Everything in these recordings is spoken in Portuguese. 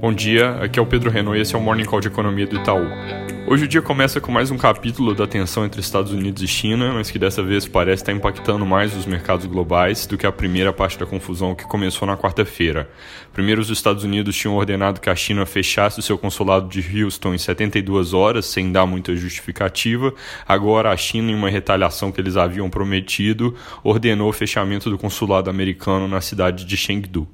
Bom dia, aqui é o Pedro Renault e esse é o Morning Call de Economia do Itaú. Hoje o dia começa com mais um capítulo da tensão entre Estados Unidos e China, mas que dessa vez parece estar impactando mais os mercados globais do que a primeira parte da confusão que começou na quarta-feira. Primeiro, os Estados Unidos tinham ordenado que a China fechasse o seu consulado de Houston em 72 horas, sem dar muita justificativa. Agora, a China, em uma retaliação que eles haviam prometido, ordenou o fechamento do consulado americano na cidade de Chengdu.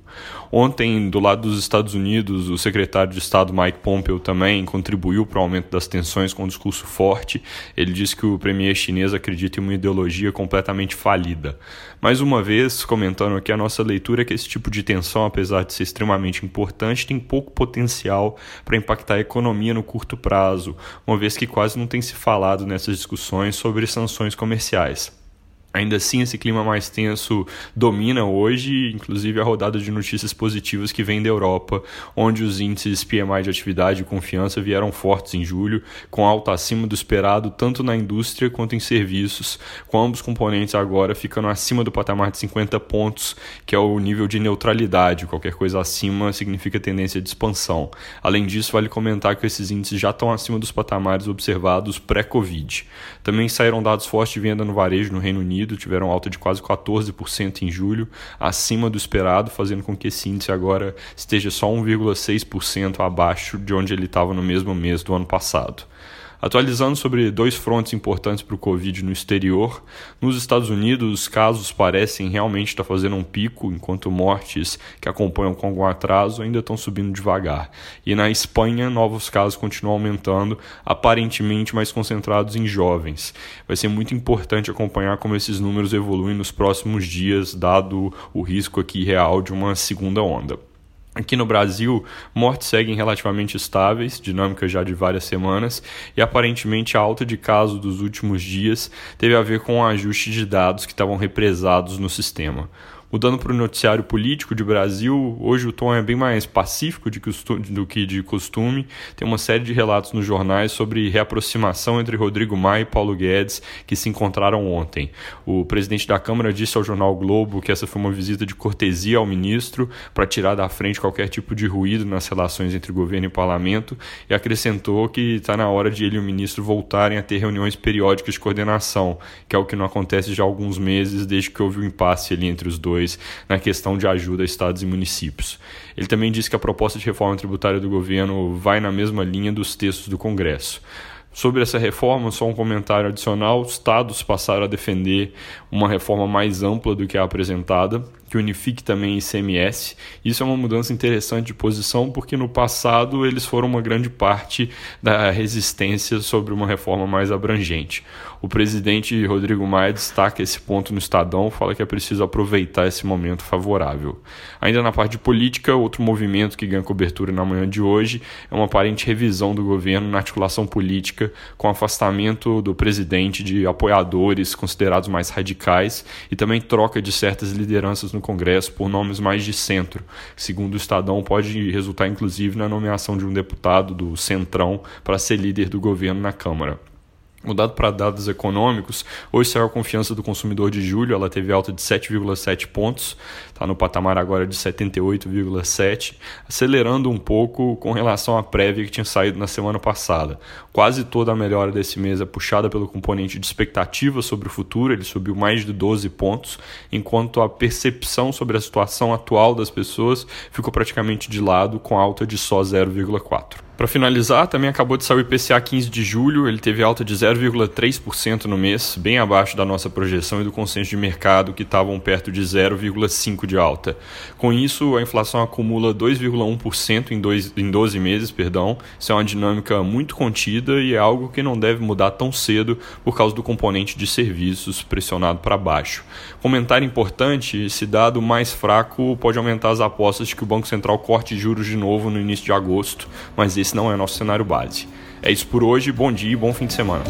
Ontem, do lado dos Estados Unidos, o secretário de Estado Mike Pompeo também contribuiu para o aumento das tensões com um discurso forte. Ele disse que o premier chinês acredita em uma ideologia completamente falida. Mais uma vez, comentando aqui a nossa leitura, é que esse tipo de tensão, apesar de ser extremamente importante, tem pouco potencial para impactar a economia no curto prazo, uma vez que quase não tem se falado nessas discussões sobre sanções comerciais. Ainda assim, esse clima mais tenso domina hoje, inclusive a rodada de notícias positivas que vem da Europa, onde os índices PMI de atividade e confiança vieram fortes em julho, com alta acima do esperado tanto na indústria quanto em serviços, com ambos componentes agora ficando acima do patamar de 50 pontos, que é o nível de neutralidade, qualquer coisa acima significa tendência de expansão. Além disso, vale comentar que esses índices já estão acima dos patamares observados pré-Covid. Também saíram dados fortes de venda no varejo no Reino Unido Unido tiveram alta de quase 14% em julho, acima do esperado, fazendo com que esse índice agora esteja só 1,6% abaixo de onde ele estava no mesmo mês do ano passado. Atualizando sobre dois frontes importantes para o Covid no exterior, nos Estados Unidos os casos parecem realmente estar fazendo um pico, enquanto mortes que acompanham com algum atraso ainda estão subindo devagar. E na Espanha, novos casos continuam aumentando, aparentemente mais concentrados em jovens. Vai ser muito importante acompanhar como esses números evoluem nos próximos dias, dado o risco aqui real de uma segunda onda. Aqui no Brasil, mortes seguem relativamente estáveis, dinâmica já de várias semanas, e aparentemente a alta de casos dos últimos dias teve a ver com o ajuste de dados que estavam represados no sistema. Mudando para o noticiário político de Brasil, hoje o tom é bem mais pacífico do que de costume. Tem uma série de relatos nos jornais sobre reaproximação entre Rodrigo Maia e Paulo Guedes que se encontraram ontem. O presidente da Câmara disse ao jornal Globo que essa foi uma visita de cortesia ao ministro para tirar da frente qualquer tipo de ruído nas relações entre governo e parlamento e acrescentou que está na hora de ele e o ministro voltarem a ter reuniões periódicas de coordenação, que é o que não acontece já há alguns meses desde que houve o um impasse ali entre os dois na questão de ajuda a estados e municípios. Ele também disse que a proposta de reforma tributária do governo vai na mesma linha dos textos do Congresso. Sobre essa reforma, só um comentário adicional: os estados passaram a defender uma reforma mais ampla do que a apresentada, que unifique também ICMS. Isso é uma mudança interessante de posição, porque no passado eles foram uma grande parte da resistência sobre uma reforma mais abrangente. O presidente Rodrigo Maia destaca esse ponto no Estadão, fala que é preciso aproveitar esse momento favorável. Ainda na parte de política, outro movimento que ganha cobertura na manhã de hoje é uma aparente revisão do governo na articulação política, com afastamento do presidente de apoiadores considerados mais radicais e também troca de certas lideranças no Congresso por nomes mais de centro. Segundo o Estadão, pode resultar inclusive na nomeação de um deputado do Centrão para ser líder do governo na Câmara. Mudado para dados econômicos, hoje saiu a confiança do consumidor de julho, ela teve alta de 7,7 pontos, está no patamar agora de 78,7, acelerando um pouco com relação à prévia que tinha saído na semana passada. Quase toda a melhora desse mês é puxada pelo componente de expectativa sobre o futuro, ele subiu mais de 12 pontos, enquanto a percepção sobre a situação atual das pessoas ficou praticamente de lado, com alta de só 0,4. Para finalizar, também acabou de sair o IPCA 15 de julho, ele teve alta de 0,3% no mês, bem abaixo da nossa projeção e do consenso de mercado, que estavam perto de 0,5% de alta. Com isso, a inflação acumula 2,1% em, em 12 meses, perdão. Isso é uma dinâmica muito contida e é algo que não deve mudar tão cedo por causa do componente de serviços pressionado para baixo. Comentário importante, esse dado mais fraco pode aumentar as apostas de que o Banco Central corte juros de novo no início de agosto, mas esse não é nosso cenário base. É isso por hoje, bom dia e bom fim de semana.